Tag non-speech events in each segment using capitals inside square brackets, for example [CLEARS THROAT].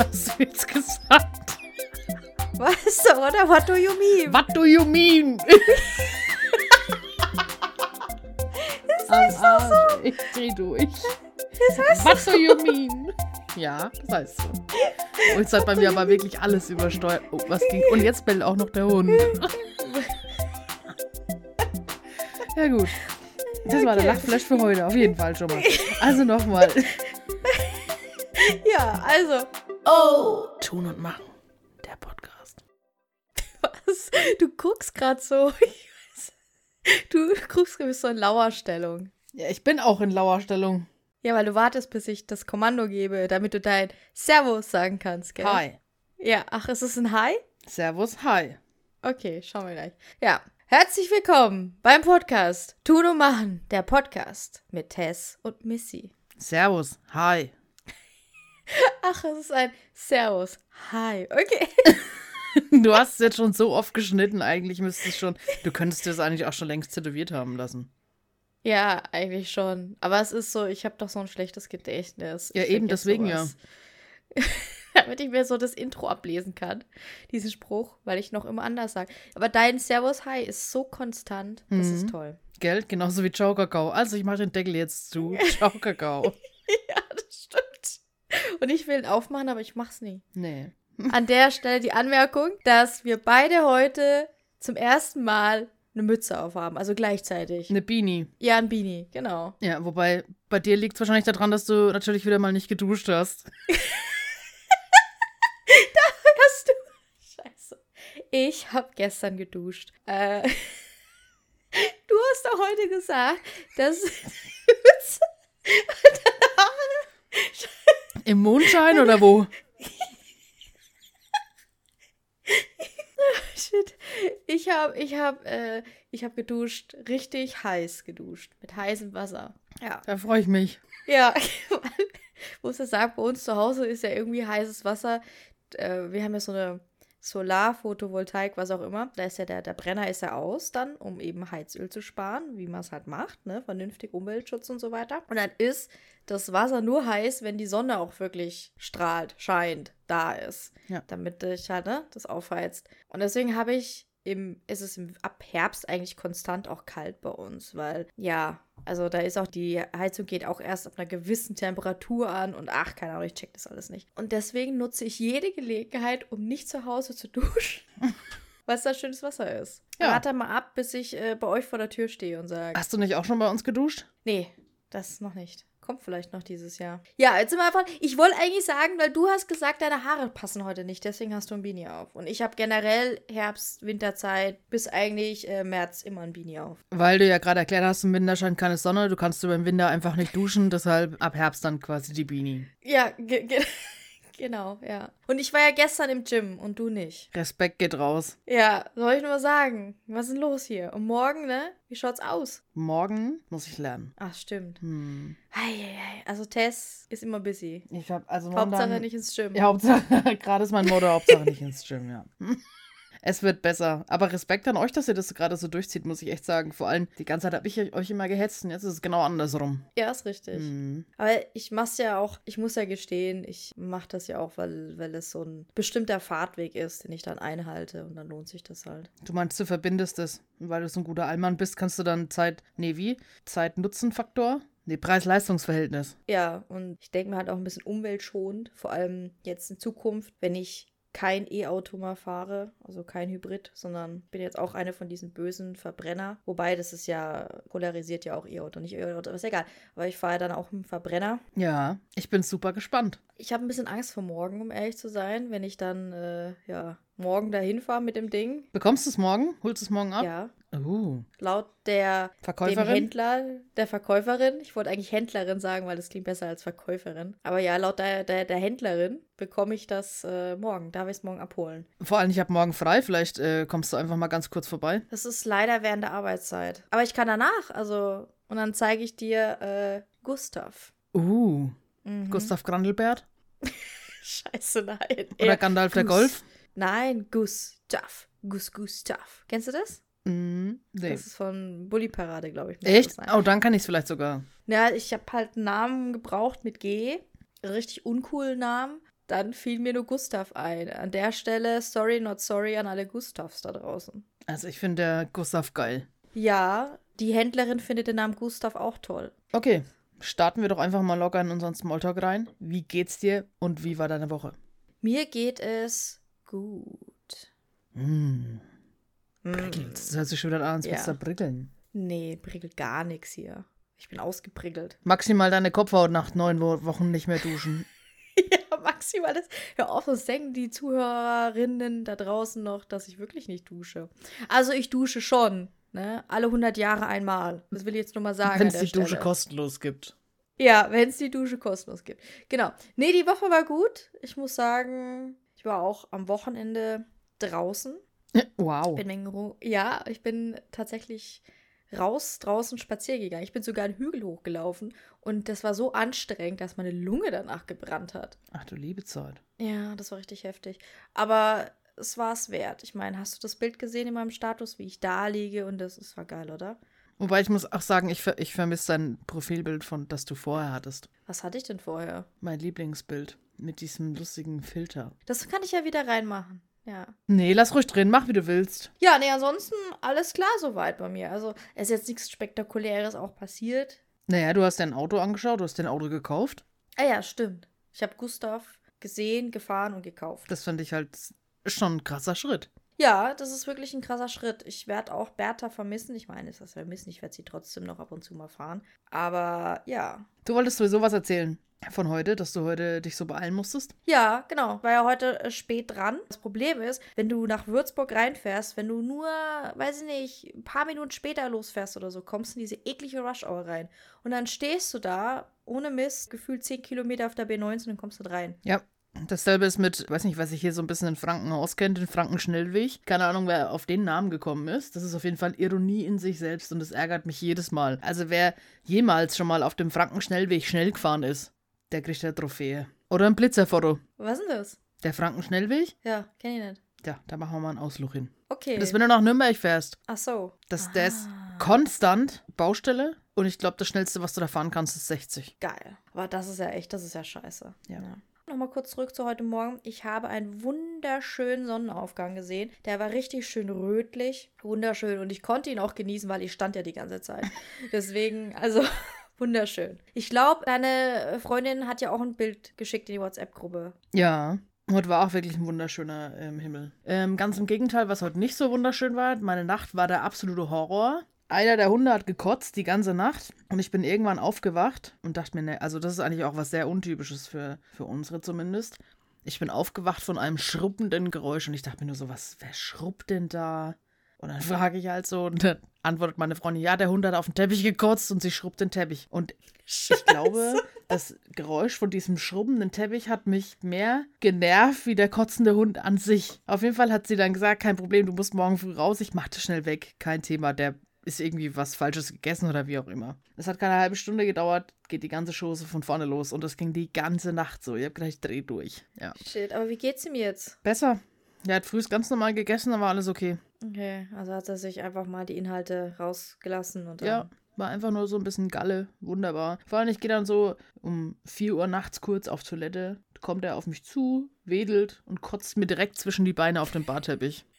hast du jetzt gesagt? Weißt du, oder? What do you mean? What do you mean? [LAUGHS] Das heißt doch so. Ich dreh durch. Das heißt What do you mean? Ja, das heißt so. Und jetzt hat bei mir aber wirklich alles übersteuert. Oh, was ging? Und jetzt bellt auch noch der Hund. [LAUGHS] Ja, gut. Das war der Okay. Lachflash für heute, auf jeden Fall schon mal. Also nochmal. [LAUGHS] Ja, also. Oh! Tun und machen. Der Podcast. [LAUGHS] Was? Du guckst gerade so. [LAUGHS] Du guckst gerade so in Lauerstellung. Ja, ich bin auch in Lauerstellung. Ja, weil du wartest, bis ich das Kommando gebe, damit du dein Servus sagen kannst, gell? Hi. Ja, ach, ist es ein Hi? Servus, hi. Okay, schauen wir gleich. Ja, herzlich willkommen beim Podcast Tun und Machen, der Podcast mit Tess und Missy. Servus, hi. Ach, es ist ein Servus. Hi. Okay. [LAUGHS] Du hast es jetzt schon so oft geschnitten, eigentlich müsstest schon. Du könntest das eigentlich auch schon längst tätowiert haben lassen. Ja, eigentlich schon. Aber es ist so, ich habe doch so ein schlechtes Gedächtnis. Ja, Ich eben, deswegen sowas. [LAUGHS] Damit ich mir so das Intro ablesen kann, diesen Spruch, weil ich noch immer anders sage. Aber dein Servus Hi ist so konstant, das Mhm. ist toll. Geld, genauso wie Ciao Kakao. Also ich mache den Deckel jetzt zu. [LAUGHS] Ciao Kakao. ja, das stimmt. Und ich will ihn aufmachen, aber ich mach's nie. Nee. An der Stelle die Anmerkung, dass wir beide heute zum ersten Mal eine Mütze aufhaben, also gleichzeitig. Eine Beanie. Ja, ein Beanie, genau. Ja, wobei bei dir liegt es wahrscheinlich daran, dass du natürlich wieder mal nicht geduscht hast. [LAUGHS] Hast du? Scheiße. Ich habe gestern geduscht. Äh, [LAUGHS] du hast doch heute gesagt, dass [LAUGHS] Mütze und deine Haare. Im Mondschein oder wo? [LAUGHS] Shit. Ich habe ich hab, äh, ich hab geduscht, richtig heiß geduscht, mit heißem Wasser. Ja. Da freue ich mich. Ja, [LAUGHS] muss ich sagen, bei uns zu Hause ist ja irgendwie heißes Wasser. Äh, wir haben ja so eine Solar, Photovoltaik, was auch immer. Da ist ja der, der Brenner ist ja aus dann, um eben Heizöl zu sparen, wie man es halt macht, ne? Vernünftig Umweltschutz und so weiter. Und dann ist das Wasser nur heiß, wenn die Sonne auch wirklich strahlt, scheint, da ist. Ja. Damit dich halt, ne, das aufheizt. Und deswegen habe ich im, ist es im, ab Herbst eigentlich konstant auch kalt bei uns, weil, ja, also da ist auch die Heizung geht auch erst ab einer gewissen Temperatur an und ach, keine Ahnung, ich check das alles nicht. Und deswegen nutze ich jede Gelegenheit, um nicht zu Hause zu [LAUGHS] duschen, weil es da schönes Wasser ist. Ja. Warte mal ab, bis ich äh, bei euch vor der Tür stehe und sage, Hast du nicht auch schon bei uns geduscht? nee, das noch nicht. Kommt vielleicht noch dieses Jahr. Ja, jetzt sind wir einfach. Ich wollte eigentlich sagen, weil du hast gesagt, deine Haare passen heute nicht, deswegen hast du ein Beanie auf. Und ich habe generell Herbst, Winterzeit bis eigentlich äh, März immer ein Beanie auf. Weil du ja gerade erklärt hast, im Winter scheint keine Sonne, du kannst über den Winter einfach nicht duschen, deshalb ab Herbst dann quasi die Beanie. Ja, ge ge genau, ja. Und ich war ja gestern im Gym und du nicht. Respekt geht raus. Ja, soll ich nur sagen, was ist denn los hier? Und morgen, ne? Wie schaut's aus? Morgen muss ich lernen. Ach, stimmt. Hm. Eieiei. Also Tess ist immer busy. Ich habe also Hauptsache momentan- nicht ins Gym. Ja, Hauptsache, [LAUGHS] gerade ist mein Motto, Hauptsache nicht ins Gym, ja. [LAUGHS] Es wird besser. Aber Respekt an euch, dass ihr das gerade so durchzieht, muss ich echt sagen. Vor allem, die ganze Zeit habe ich euch immer gehetzt und jetzt ist es genau andersrum. Ja, ist richtig. Hm. Aber ich mach's ja auch, ich muss ja gestehen, ich mach das ja auch, weil, weil es so ein bestimmter Fahrtweg ist, den ich dann einhalte und dann lohnt sich das halt. Du meinst, du verbindest es. Weil du so ein guter Allmann bist, kannst du dann Zeit, nee, wie? Zeit-Nutzen-Faktor? Nee, Preis-Leistungs-Verhältnis. Ja, und ich denke mir halt auch ein bisschen umweltschonend, vor allem jetzt in Zukunft, wenn ich kein E-Auto mehr fahre, also kein Hybrid, sondern bin jetzt auch eine von diesen bösen Verbrenner. Wobei, das ist ja, polarisiert ja auch E-Auto, nicht E-Auto, ist egal. Aber ich fahre dann auch einen Verbrenner. Ja, ich bin super gespannt. Ich habe ein bisschen Angst vor morgen, um ehrlich zu sein, wenn ich dann, äh, ja, morgen dahin fahre mit dem Ding. Bekommst du es morgen? Holst du es morgen ab? Ja, Uh, laut der dem Verkäuferin? Händler, der Verkäuferin, ich wollte eigentlich Händlerin sagen, weil das klingt besser als Verkäuferin. Aber ja, laut der, der, der Händlerin bekomme ich das äh, morgen. Darf ich es morgen abholen? Vor allem, ich habe morgen frei. Vielleicht äh, kommst du einfach mal ganz kurz vorbei. Das ist leider während der Arbeitszeit. Aber ich kann danach, also, und dann zeige ich dir äh, Gustav. Uh, Mhm. Gustav Grandelbert? [LAUGHS] Scheiße, nein. Oder Er- Gandalf der Gus. Golf? Nein, Gustav. Gus Gustav. Kennst du das? Mm, nee. Das ist von Bully Parade, glaube ich. Echt? Oh, dann kann ich es vielleicht sogar. Ja, ich habe halt einen Namen gebraucht mit G. Richtig uncoolen Namen. dann fiel mir nur Gustav ein. An der Stelle, sorry, not sorry an alle Gustavs da draußen. Also ich finde Gustav geil. Ja, die Händlerin findet den Namen Gustav auch toll. Okay, starten wir doch einfach mal locker in unseren Smalltalk rein. Wie geht's dir und wie war deine Woche? Mir geht es gut. Hm. Prickelt. Das hört sich schon wieder an, als Ja. würdest du da prickeln. Nee, prickelt gar nichts hier. Ich bin ausgeprickelt. [LAUGHS] Maximal deine Kopfhaut nach neun Wo- Wochen nicht mehr duschen. [LAUGHS] ja, maximal das. Hör auf, sonst denken die Zuhörerinnen da draußen noch, dass ich wirklich nicht dusche. Also ich dusche schon. Ne? Alle 100 Jahre einmal. Das will ich jetzt nur mal sagen. Wenn es die Dusche Stelle. kostenlos gibt. Ja, wenn es die Dusche kostenlos gibt. Genau. Nee, die Woche war gut. Ich muss sagen, ich war auch am Wochenende draußen. Wow. Bin wegen Ru- ja, ich bin tatsächlich raus draußen spazieren gegangen. Ich bin sogar einen Hügel hochgelaufen und das war so anstrengend, dass meine Lunge danach gebrannt hat. Ach du liebe Zeit. Ja, das war richtig heftig. Aber es war es wert. Ich meine, hast du das Bild gesehen in meinem Status, wie ich da liege? Und das, das war geil, oder? Wobei ich muss auch sagen, ich, ver ich vermisse dein Profilbild, von das du vorher hattest. Was hatte ich denn vorher? Mein Lieblingsbild. Mit diesem lustigen Filter. Das kann ich ja wieder reinmachen. Ja. Nee, lass ruhig drin, mach wie du willst. Ja, nee, ansonsten alles klar soweit bei mir. Also, es ist jetzt nichts Spektakuläres auch passiert. Naja, du hast dein Auto angeschaut, du hast dein Auto gekauft. Ah ja, stimmt. Ich habe Gustav gesehen, gefahren und gekauft. Das fand ich halt schon ein krasser Schritt. Ja, das ist wirklich ein krasser Schritt. Ich werde auch Bertha vermissen. Ich meine, es ist vermissen. Ich werde sie trotzdem noch ab und zu mal fahren. Aber ja. Du wolltest sowieso was erzählen von heute, dass du heute dich so beeilen musstest. Ja, genau. War ja heute äh, spät dran. Das Problem ist, wenn du nach Würzburg reinfährst, wenn du nur, weiß ich nicht, ein paar Minuten später losfährst oder so, kommst du in diese eklige Rush-Hour rein. Und dann stehst du da, ohne Mist, gefühlt 10 Kilometer auf der B19 und kommst nicht rein. Ja. Dasselbe ist mit, weiß nicht, was ich hier so ein bisschen in Franken auskennt, den Franken-Schnellweg. Keine Ahnung, wer auf den Namen gekommen ist. Das ist auf jeden Fall Ironie in sich selbst und das ärgert mich jedes Mal. Also wer jemals schon mal auf dem Franken-Schnellweg schnell gefahren ist, der kriegt eine Trophäe. Oder ein Blitzerfoto. Was ist denn das? Der Franken-Schnellweg? Ja, kenn ich nicht. Ja, da machen wir mal einen Ausflug hin. Okay. Das, wenn du nach Nürnberg fährst, Ach so. das, der ist Ah. konstant Baustelle und ich glaube, das schnellste, was du da fahren kannst, ist 60. Geil. Aber das ist ja echt, das ist ja scheiße. Ja. Nochmal kurz zurück zu heute Morgen. Ich habe einen wunderschönen Sonnenaufgang gesehen. Der war richtig schön rötlich. Wunderschön. Und ich konnte ihn auch genießen, weil ich stand ja die ganze Zeit. [LAUGHS] Deswegen, also wunderschön. Ich glaube, deine Freundin hat ja auch ein Bild geschickt in die WhatsApp-Gruppe. Ja. Heute war auch wirklich ein wunderschöner ähm, Himmel. Ähm, ganz im Gegenteil, was heute nicht so wunderschön war, meine Nacht war der absolute Horror. Einer der Hunde hat gekotzt die ganze Nacht und ich bin irgendwann aufgewacht und dachte mir, ne, also das ist eigentlich auch was sehr Untypisches für, für unsere zumindest. Ich bin aufgewacht von einem schrubbenden Geräusch und ich dachte mir nur so, was, wer schrubbt denn da? Und dann frage ich halt so und dann antwortet meine Freundin, ja, der Hund hat auf den Teppich gekotzt und sie schrubbt den Teppich. Und ich glaube, [LAUGHS] das Geräusch von diesem schrubbenden Teppich hat mich mehr genervt wie der kotzende Hund an sich. Auf jeden Fall hat sie dann gesagt, kein Problem, du musst morgen früh raus, ich mach das schnell weg, kein Thema, der ist irgendwie was Falsches gegessen oder wie auch immer. Es hat keine halbe Stunde gedauert, geht die ganze Chose von vorne los und das ging die ganze Nacht so. Ich hab gedacht, ich dreh durch. Ja. Shit, aber wie geht's ihm jetzt? Besser. Er hat früh ganz normal gegessen, dann war alles okay. Okay, also hat er sich einfach mal die Inhalte rausgelassen und dann Ja, war einfach nur so ein bisschen Galle. Wunderbar. Vor allem, ich gehe dann so um 4 Uhr nachts kurz auf Toilette. Kommt er auf mich zu, wedelt und kotzt mir direkt zwischen die Beine auf den Barteppich. [LAUGHS]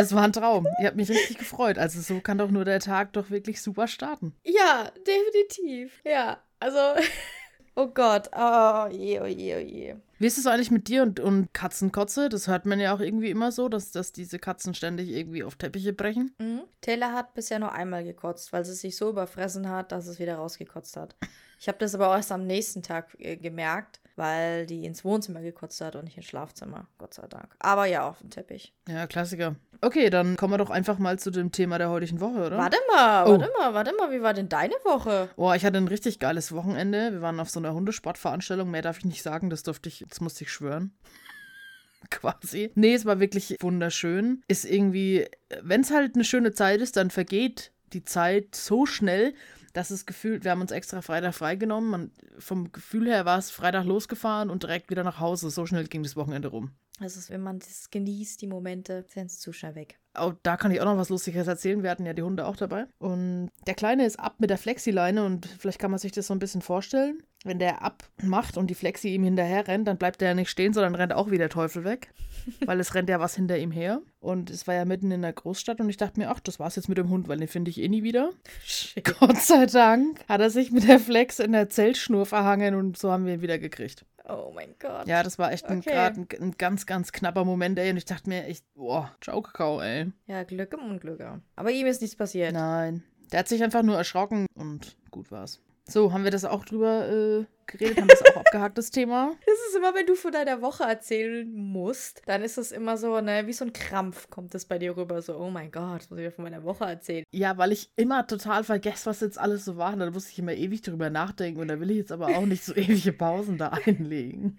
Es war ein Traum. Ich habe mich richtig gefreut. Also so kann doch nur der Tag doch wirklich super starten. Ja, definitiv. Ja, also. [LAUGHS] Oh Gott. Oh je, oh je, oh je. Wie ist es eigentlich mit dir und, und Katzenkotze? Das hört man ja auch irgendwie immer so, dass, dass diese Katzen ständig irgendwie auf Teppiche brechen. Mhm. Taylor hat bisher nur einmal gekotzt, weil sie sich so überfressen hat, dass es wieder rausgekotzt hat. Ich habe das aber erst am nächsten Tag äh, gemerkt, weil die ins Wohnzimmer gekotzt hat und nicht ins Schlafzimmer. Gott sei Dank. Aber ja, auf dem Teppich. Ja, Klassiker. Okay, dann kommen wir doch einfach mal zu dem Thema der heutigen Woche, oder? Warte mal, Oh. warte mal, warte mal. Wie war denn deine Woche? Oh, ich hatte ein richtig geiles Wochenende. Wir waren auf so einer Hundesportveranstaltung. Mehr darf ich nicht sagen, das durfte ich, das musste ich schwören. [LAUGHS] Quasi. Nee, es war wirklich wunderschön. Ist irgendwie, wenn es halt eine schöne Zeit ist, dann vergeht die Zeit so schnell, dass es gefühlt, wir haben uns extra Freitag freigenommen. Man, vom Gefühl her war es Freitag losgefahren und direkt wieder nach Hause. So schnell ging das Wochenende rum. Das ist, wenn man das genießt, die Momente, sind es zu schnell weg. auch, da kann ich auch noch was Lustiges erzählen. Wir hatten ja die Hunde auch dabei. Und der Kleine ist ab mit der Flexileine und vielleicht kann man sich das so ein bisschen vorstellen. Wenn der abmacht und die Flexi ihm hinterher rennt, dann bleibt er ja nicht stehen, sondern rennt auch wie der Teufel weg. [LAUGHS] weil es rennt ja was hinter ihm her. Und es war ja mitten in der Großstadt und ich dachte mir, ach, das war's jetzt mit dem Hund, weil den finde ich eh nie wieder. Shit. [LAUGHS] Gott sei Dank hat er sich mit der Flex in der Zeltschnur verhangen und so haben wir ihn wieder gekriegt. Oh mein Gott. Ja, das war echt ein, Okay. gerade ein, ein ganz, ganz knapper Moment, ey. Und ich dachte mir echt, boah, ciao, Kakao, ey. Ja, Glück im Unglück. Aber ihm ist nichts passiert. Nein. Der hat sich einfach nur erschrocken und gut war's. So, haben wir das auch drüber äh, geredet? Haben wir das auch [LAUGHS] abgehakt, das Thema? Das ist immer, wenn du von deiner Woche erzählen musst, dann ist es immer so, ne, wie so ein Krampf kommt das bei dir rüber. So, oh mein Gott, muss ich ja von meiner Woche erzählen. Ja, weil ich immer total vergesse, was jetzt alles so war. Und Da muss ich immer ewig drüber nachdenken. Und da will ich jetzt aber auch nicht so [LAUGHS] ewige Pausen da einlegen.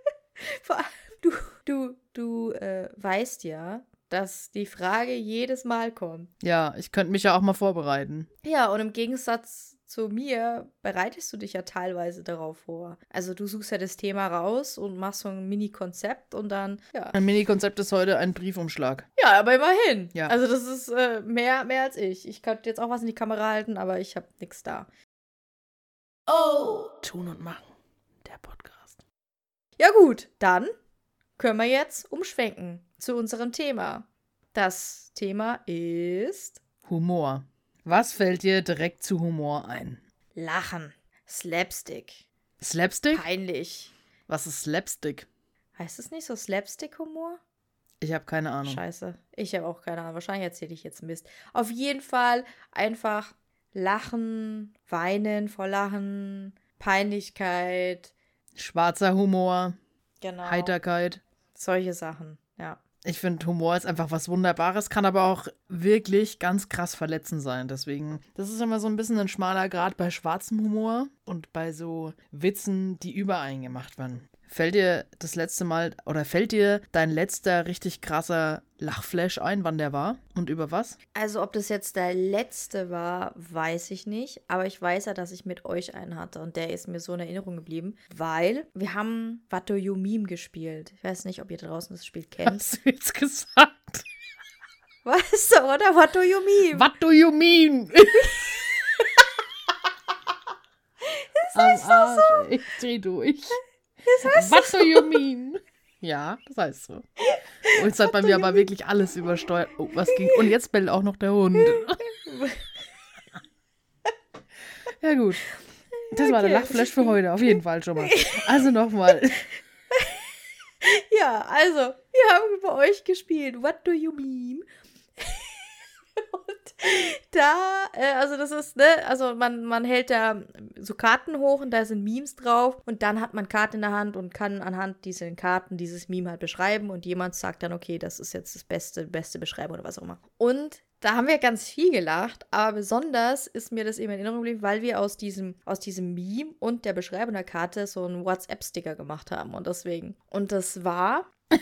[LAUGHS] Vor allem, du, du, du äh, weißt ja, dass die Frage jedes Mal kommt. Ja, ich könnte mich ja auch mal vorbereiten. Ja, und im Gegensatz zu mir bereitest du dich ja teilweise darauf vor. Also du suchst ja das Thema raus und machst so ein Mini-Konzept und dann, ja. Mein Mini-Konzept ist heute ein Briefumschlag. Ja, aber immerhin. Ja. Also das ist äh, mehr, mehr als ich. Ich könnte jetzt auch was in die Kamera halten, aber ich habe nichts da. Oh. Tun und machen. Der Podcast. Ja gut, dann können wir jetzt umschwenken zu unserem Thema. Das Thema ist Humor. Was fällt dir direkt zu Humor ein? Lachen, Slapstick, Slapstick? peinlich. Was ist Slapstick? Heißt es nicht so Slapstick-Humor? Ich habe keine Ahnung. Scheiße. Ich habe auch keine Ahnung. Wahrscheinlich erzähle ich jetzt Mist. Auf jeden Fall einfach lachen, weinen vor Lachen, Peinlichkeit. Schwarzer Humor, Genau. Heiterkeit. Solche Sachen, ja. Ich finde, Humor ist einfach was Wunderbares, kann aber auch wirklich ganz krass verletzend sein. Deswegen, das ist immer so ein bisschen ein schmaler Grad bei schwarzem Humor und bei so Witzen, die überein gemacht werden. Fällt dir das letzte Mal oder fällt dir dein letzter richtig krasser Lachflash ein, wann der war und über was? Also, ob das jetzt der letzte war, weiß ich nicht. Aber ich weiß ja, dass ich mit euch einen hatte. Und der ist mir so in Erinnerung geblieben. Weil wir haben What Do You Meme gespielt. Ich weiß nicht, ob ihr draußen das Spiel kennt. Hast du jetzt gesagt? Weißt du, oder? What Do You Meme? What do you mean? [LAUGHS] das heißt Am Arsch, ey. Ich dreh durch. Das heißt What do you mean? Ja, das heißt so. Und jetzt hat bei mir aber wirklich alles übersteuert. Oh, was ging? Und jetzt bellt auch noch der Hund. [LAUGHS] Ja, gut. Das war der. Lachflash für heute, auf jeden Fall schon mal. Also nochmal. [LAUGHS] Ja, also, wir haben bei euch gespielt. What do you meme? Da, äh, also das ist, ne, also man, man hält da so Karten hoch und da sind Memes drauf und dann hat man Karten in der Hand und kann anhand dieser Karten dieses Meme halt beschreiben und jemand sagt dann, okay, das ist jetzt das beste, beste Beschreibung oder was auch immer. Und da haben wir ganz viel gelacht, aber besonders ist mir das eben in Erinnerung geblieben, weil wir aus diesem, aus diesem Meme und der Beschreibung der Karte so einen WhatsApp-Sticker gemacht haben und deswegen. Und das war. [LAUGHS]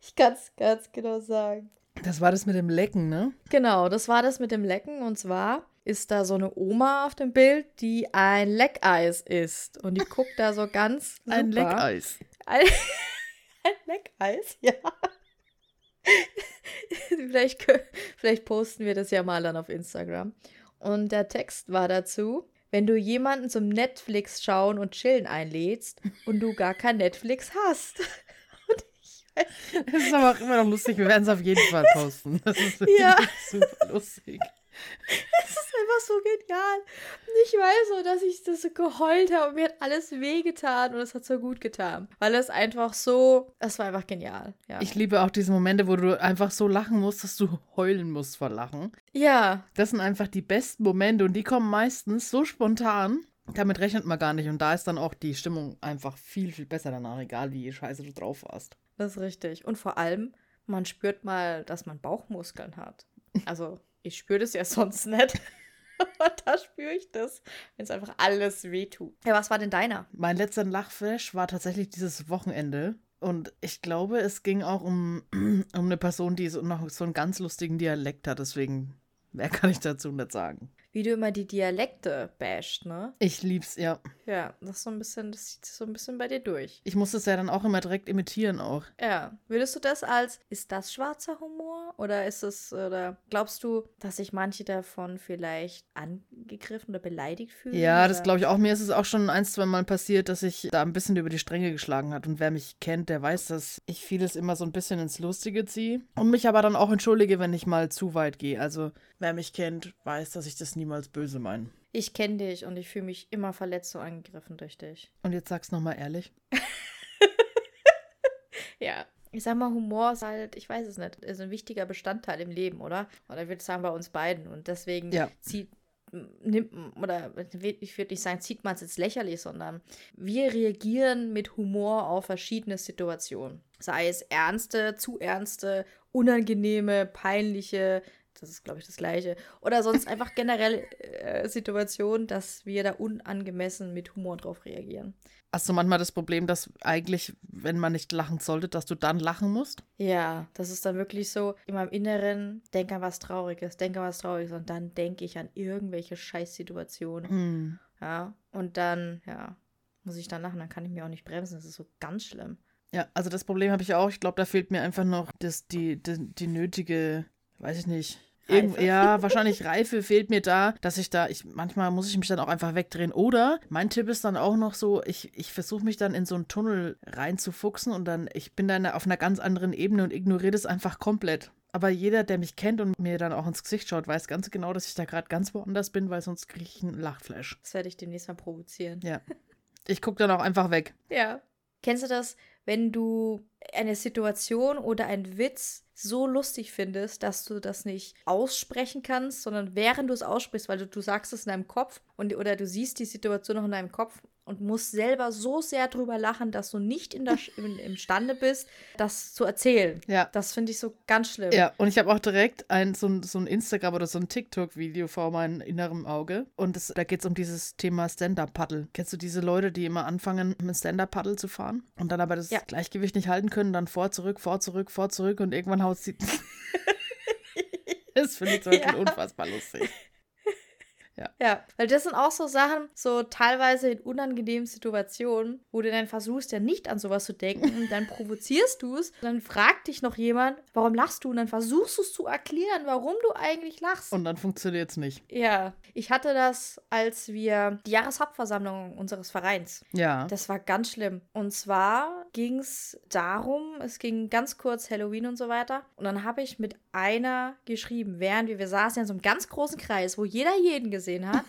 ich kann es ganz genau sagen. Das war das mit dem Lecken, ne? Genau, das war das mit dem Lecken. Und zwar ist da so eine Oma auf dem Bild, die ein Leckeis isst. Und die guckt da so ganz. [LAUGHS] Ein super. Leckeis. Ein, [LAUGHS] ein Leckeis, [LAUGHS] ja. vielleicht, vielleicht posten wir das ja mal dann auf Instagram. Und der Text war dazu, wenn du jemanden zum Netflix schauen und chillen einlädst und du gar kein Netflix hast. Das ist aber auch immer noch lustig. Wir werden es auf jeden Fall posten. Das ist [LAUGHS] Ja. super lustig. das ist einfach so genial. Und ich weiß so, dass ich das so geheult habe und mir hat alles wehgetan und es hat so gut getan. Weil es einfach so, es war einfach genial. Ja. Ich liebe auch diese Momente, wo du einfach so lachen musst, dass du heulen musst vor Lachen. ja, Das sind einfach die besten Momente und die kommen meistens so spontan. Damit rechnet man gar nicht und da ist dann auch die Stimmung einfach viel, viel besser danach, egal wie scheiße du drauf warst. Das ist richtig. Und vor allem, man spürt mal, dass man Bauchmuskeln hat. [LAUGHS] Also, ich spüre das ja [LAUGHS] sonst nicht. Aber da spüre ich das, wenn es einfach alles wehtut. Ja, was war denn deiner? Mein letzter Lachflash war tatsächlich dieses Wochenende. Und ich glaube, es ging auch um, [CLEARS THROAT] um eine Person, die so noch so einen ganz lustigen Dialekt hat. Deswegen, mehr kann ich dazu nicht sagen. Wie du immer die Dialekte basht, ne? Ich lieb's, ja. Ja, das ist so ein bisschen, das zieht sich so ein bisschen bei dir durch. Ich muss es ja dann auch immer direkt imitieren auch. Ja. Würdest du das als, ist das schwarzer Humor? Oder ist es, oder glaubst du, dass sich manche davon vielleicht angegriffen oder beleidigt fühlen? Ja, oder? das glaube ich auch. Mir ist es auch schon ein, zwei Mal passiert, dass ich da ein bisschen über die Stränge geschlagen hat. Und wer mich kennt, der weiß, dass ich vieles immer so ein bisschen ins Lustige ziehe. Und mich aber dann auch entschuldige, wenn ich mal zu weit gehe. Also, wer mich kennt, weiß, dass ich das niemals böse meine. Ich kenne dich und ich fühle mich immer verletzt und angegriffen durch dich. Und jetzt sag's nochmal ehrlich. [LAUGHS] Ja. Ich sag mal, Humor ist halt, ich weiß es nicht, ist ein wichtiger Bestandteil im Leben, oder? Oder ich würde sagen, bei uns beiden. Und deswegen Ja. zieht, nimmt, oder ich würde nicht sagen, zieht man es jetzt lächerlich, sondern wir reagieren mit Humor auf verschiedene Situationen. Sei es ernste, zu ernste, unangenehme, peinliche, das ist, glaube ich, das Gleiche. Oder sonst einfach generell äh, Situationen, dass wir da unangemessen mit Humor drauf reagieren. Hast du manchmal das Problem, dass eigentlich, wenn man nicht lachen sollte, dass du dann lachen musst? Ja, das ist dann wirklich so in meinem Inneren, denk an was Trauriges, denk an was Trauriges und dann denke ich an irgendwelche Scheißsituationen. Hm. Ja, und dann, ja, muss ich dann lachen, dann kann ich mir auch nicht bremsen. Das ist so ganz schlimm. Ja, also das Problem habe ich auch. Ich glaube, da fehlt mir einfach noch das, die, die, die nötige, weiß ich nicht. Reife. ja, wahrscheinlich Reife fehlt mir da, dass ich da, ich manchmal muss ich mich dann auch einfach wegdrehen. Oder mein Tipp ist dann auch noch so, ich, ich versuche mich dann in so einen Tunnel reinzufuchsen und dann, ich bin dann auf einer ganz anderen Ebene und ignoriere das einfach komplett. Aber jeder, der mich kennt und mir dann auch ins Gesicht schaut, weiß ganz genau, dass ich da gerade ganz woanders bin, weil sonst kriege ich einen Lachflash. Das werde ich demnächst mal provozieren. Ja. Ich gucke dann auch einfach weg. Ja. Kennst du das, wenn du eine Situation oder einen Witz so lustig findest, dass du das nicht aussprechen kannst, sondern während du es aussprichst, weil du, du sagst es in deinem Kopf und, oder du siehst die Situation noch in deinem Kopf und musst selber so sehr drüber lachen, dass du nicht in der, im, imstande bist, das zu erzählen. Ja. Das finde ich so ganz schlimm. Ja, und ich habe auch direkt ein, so, ein, so ein Instagram oder so ein TikTok-Video vor meinem inneren Auge. Und es, da geht es um dieses Thema Stand-Up-Paddle. Kennst du diese Leute, die immer anfangen, mit Stand-Up-Paddle zu fahren und dann aber das Ja. Gleichgewicht nicht halten können, dann vor, zurück, vor, zurück, vor, zurück und irgendwann haut sie. [LAUGHS] [LAUGHS] das finde ich zum Beispiel Ja. unfassbar lustig. Ja, weil das sind auch so Sachen, so teilweise in unangenehmen Situationen, wo du dann versuchst, ja nicht an sowas zu denken und [LAUGHS] dann provozierst du es. Dann fragt dich noch jemand, warum lachst du? Und dann versuchst du es zu erklären, warum du eigentlich lachst. Und dann funktioniert es nicht. ja, ich hatte das, als wir die Jahreshauptversammlung unseres Vereins. Ja. Das war ganz schlimm. Und zwar ging es darum, es ging ganz kurz Halloween und so weiter. Und dann habe ich mit einer geschrieben, während wir, wir saßen in so einem ganz großen Kreis, wo jeder jeden gesehen hat.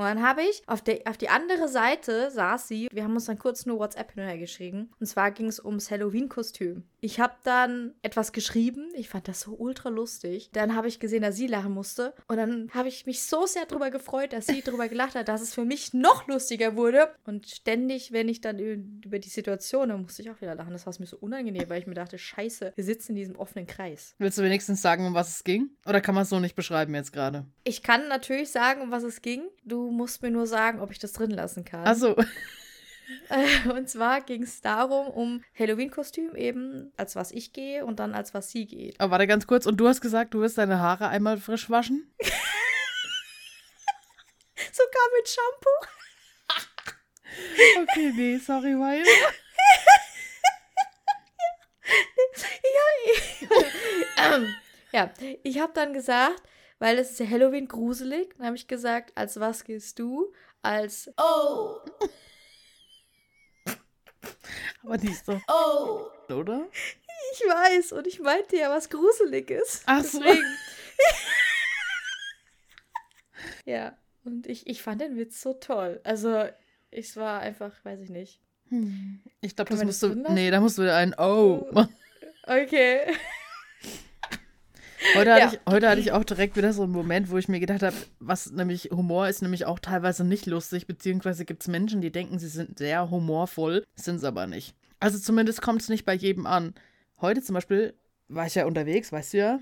Und dann habe ich auf, der, auf die andere Seite saß sie. Wir haben uns dann kurz nur WhatsApp hinterher geschrieben. Und zwar ging es ums Halloween-Kostüm. Ich habe dann etwas geschrieben. Ich fand das so ultra lustig. Dann habe ich gesehen, dass sie lachen musste. Und dann habe ich mich so sehr darüber gefreut, dass sie [LAUGHS] darüber gelacht hat, dass es für mich noch lustiger wurde. Und ständig, wenn ich dann über die Situation, dann musste ich auch wieder lachen. Das war mir so unangenehm, weil ich mir dachte, scheiße, wir sitzen in diesem offenen Kreis. Willst du wenigstens sagen, um was es ging? Oder kann man es so nicht beschreiben jetzt gerade? Ich kann natürlich sagen, um was es ging. Du musst mir nur sagen, ob ich das drin lassen kann. Also, [LAUGHS] Äh, Und zwar ging es darum, um Halloween-Kostüm eben, als was ich gehe und dann als was sie geht. aber warte ganz kurz. Und du hast gesagt, du wirst deine Haare einmal frisch waschen? [LAUGHS] Sogar mit Shampoo. [LAUGHS] Okay, nee, sorry, weil. Ähm, ja, ich habe dann gesagt, weil es ist ja Halloween gruselig, dann habe ich gesagt, als was gehst du? Als Oh, [LAUGHS] Aber die ist doch, oh. oder? Ich weiß und ich meinte ja was Gruseliges. Ach so. Deswegen. [LAUGHS] ja, und ich, ich fand den Witz so toll. Also, es war einfach, weiß ich nicht. Hm. Ich glaube, Kann das man musst das du. drin lassen? Nee, da musst du wieder ein Oh. machen. Okay. [LAUGHS] Heute, hatte Ja. ich, heute hatte ich auch direkt wieder so einen Moment, wo ich mir gedacht habe, was nämlich Humor ist, nämlich auch teilweise nicht lustig, beziehungsweise gibt es Menschen, die denken, sie sind sehr humorvoll, sind es aber nicht. Also zumindest kommt es nicht bei jedem an. Heute zum Beispiel war ich ja unterwegs, weißt du ja,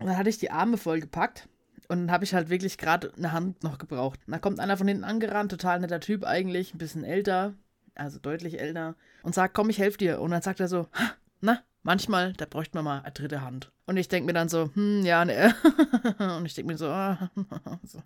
und dann hatte ich die Arme voll gepackt und dann habe ich halt wirklich gerade eine Hand noch gebraucht. Und da kommt einer von hinten angerannt, total netter Typ eigentlich, ein bisschen älter, also deutlich älter, und sagt, komm, ich helfe dir. Und dann sagt er so, "Ha, na, manchmal, da bräuchte man mal eine dritte Hand. Und ich denke mir dann so, hm, ja, ne. [LAUGHS] und ich denke mir so, ah, [LAUGHS] so,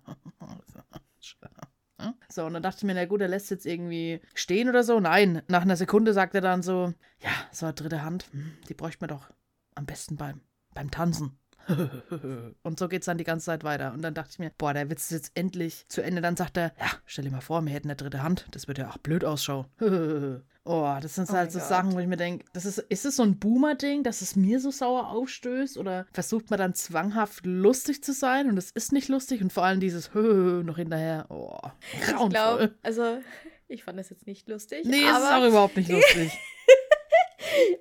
so, und dann dachte ich mir, na gut, er lässt jetzt irgendwie stehen oder so. Nein, nach einer Sekunde sagt er dann so, ja, so eine dritte Hand, hm, die bräuchte man doch am besten beim, beim Tanzen. [LAUGHS] und so geht es dann die ganze Zeit weiter. Und dann dachte ich mir, boah, der Witz ist jetzt endlich zu Ende. Dann sagt er, ja, stell dir mal vor, wir hätten eine dritte Hand. Das würde ja auch blöd ausschauen. [LAUGHS] oh, das sind Oh halt so Gott. Sachen, wo ich mir denke, das ist, ist es so ein Boomer-Ding, dass es mir so sauer aufstößt? Oder versucht man dann zwanghaft lustig zu sein und es ist nicht lustig? Und vor allem dieses [LAUGHS] noch hinterher. Oh, Ich grauenvoll. glaube, also ich fand das jetzt nicht lustig. Nee, es ist auch aber überhaupt nicht lustig.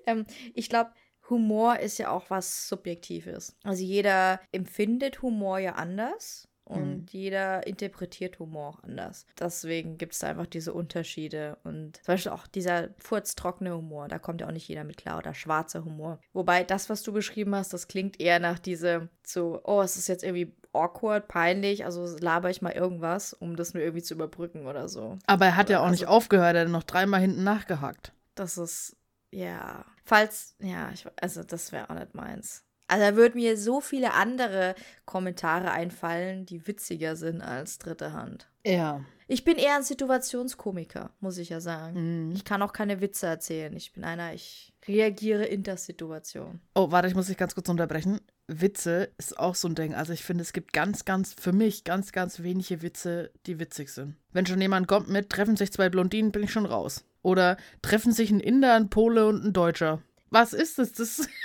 ähm, ich glaube, Humor ist ja auch was Subjektives. Also jeder empfindet Humor ja anders und Mhm. jeder interpretiert Humor auch anders. Deswegen gibt es da einfach diese Unterschiede. Und zum Beispiel auch dieser furztrockene Humor, da kommt ja auch nicht jeder mit klar oder schwarzer Humor. Wobei das, was du beschrieben hast, das klingt eher nach diesem so, oh, es ist jetzt irgendwie awkward, peinlich, also laber ich mal irgendwas, um das nur irgendwie zu überbrücken oder so. Aber er hat ja auch nicht Also- aufgehört, er hat noch dreimal hinten nachgehakt. Das ist, ja. Falls, ja, ich, also das wäre auch nicht meins. Also da würden mir so viele andere Kommentare einfallen, die witziger sind als dritte Hand. Ja. Ich bin eher ein Situationskomiker, muss ich ja sagen. Mhm. Ich kann auch keine Witze erzählen. Ich bin einer, ich reagiere in der Situation. Oh, warte, ich muss dich ganz kurz unterbrechen. Witze ist auch so ein Ding. Also ich finde, es gibt ganz, ganz, für mich ganz, ganz wenige Witze, die witzig sind. Wenn schon jemand kommt mit, treffen sich zwei Blondinen, bin ich schon raus. Oder treffen sich ein Inder, ein Pole und ein Deutscher. Was ist das? Das [LAUGHS]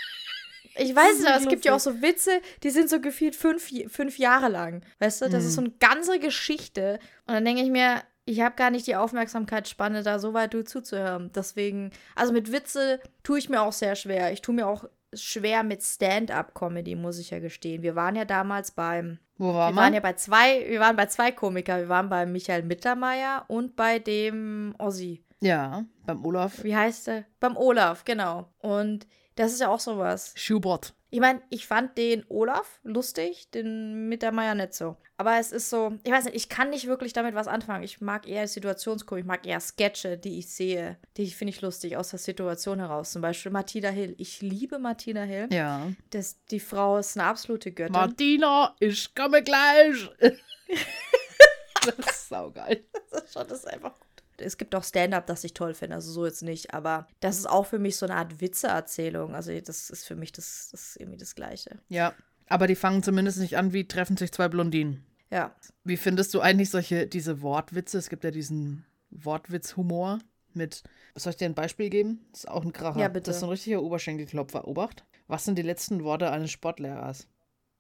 Ich weiß nicht, aber es gibt ja auch so Witze, die sind so gefühlt fünf, fünf Jahre lang. Weißt du, das ist so Mhm. eine ganze Geschichte. Und dann denke ich mir, ich habe gar nicht die Aufmerksamkeitsspanne, da so weit du zuzuhören. Deswegen, also mit Witze tue ich mir auch sehr schwer. Ich tue mir auch schwer mit Stand-up-Comedy, muss ich ja gestehen. Wir waren ja damals beim, Wo war wir man? waren ja bei zwei, wir waren bei zwei Komikern. Wir waren bei Michael Mittermeier und bei dem Ossi. ja, beim Olaf Wie heißt der? Beim Olaf, genau. Und das ist ja auch sowas. Schubert. Ich meine, ich fand den Olaf lustig, den Mittermeier nicht so. Aber es ist so, ich weiß nicht, ich kann nicht wirklich damit was anfangen. Ich mag eher Situationskomik, ich mag eher Sketche, die ich sehe. Die finde ich lustig aus der Situation heraus. Zum Beispiel Martina Hill. Ich liebe Martina Hill. Ja. Das, die Frau ist eine absolute Göttin. Martina, ich komme gleich. [LAUGHS] das ist saugeil. Das ist schon, das ist einfach gut. Es gibt auch Stand-up, das ich toll finde, also so jetzt nicht, aber das ist auch für mich so eine Art Witzeerzählung. Also das ist für mich das, das ist irgendwie das Gleiche. Ja, aber die fangen zumindest nicht an, wie treffen sich zwei Blondinen. Ja. Wie findest du eigentlich solche, diese Wortwitze? Es gibt ja diesen Wortwitz-Humor mit, soll ich dir ein Beispiel geben? Das ist auch ein Kracher. Ja, bitte. Das ist ein richtiger Oberschenkelklopfer. Obacht. Was sind die letzten Worte eines Sportlehrers?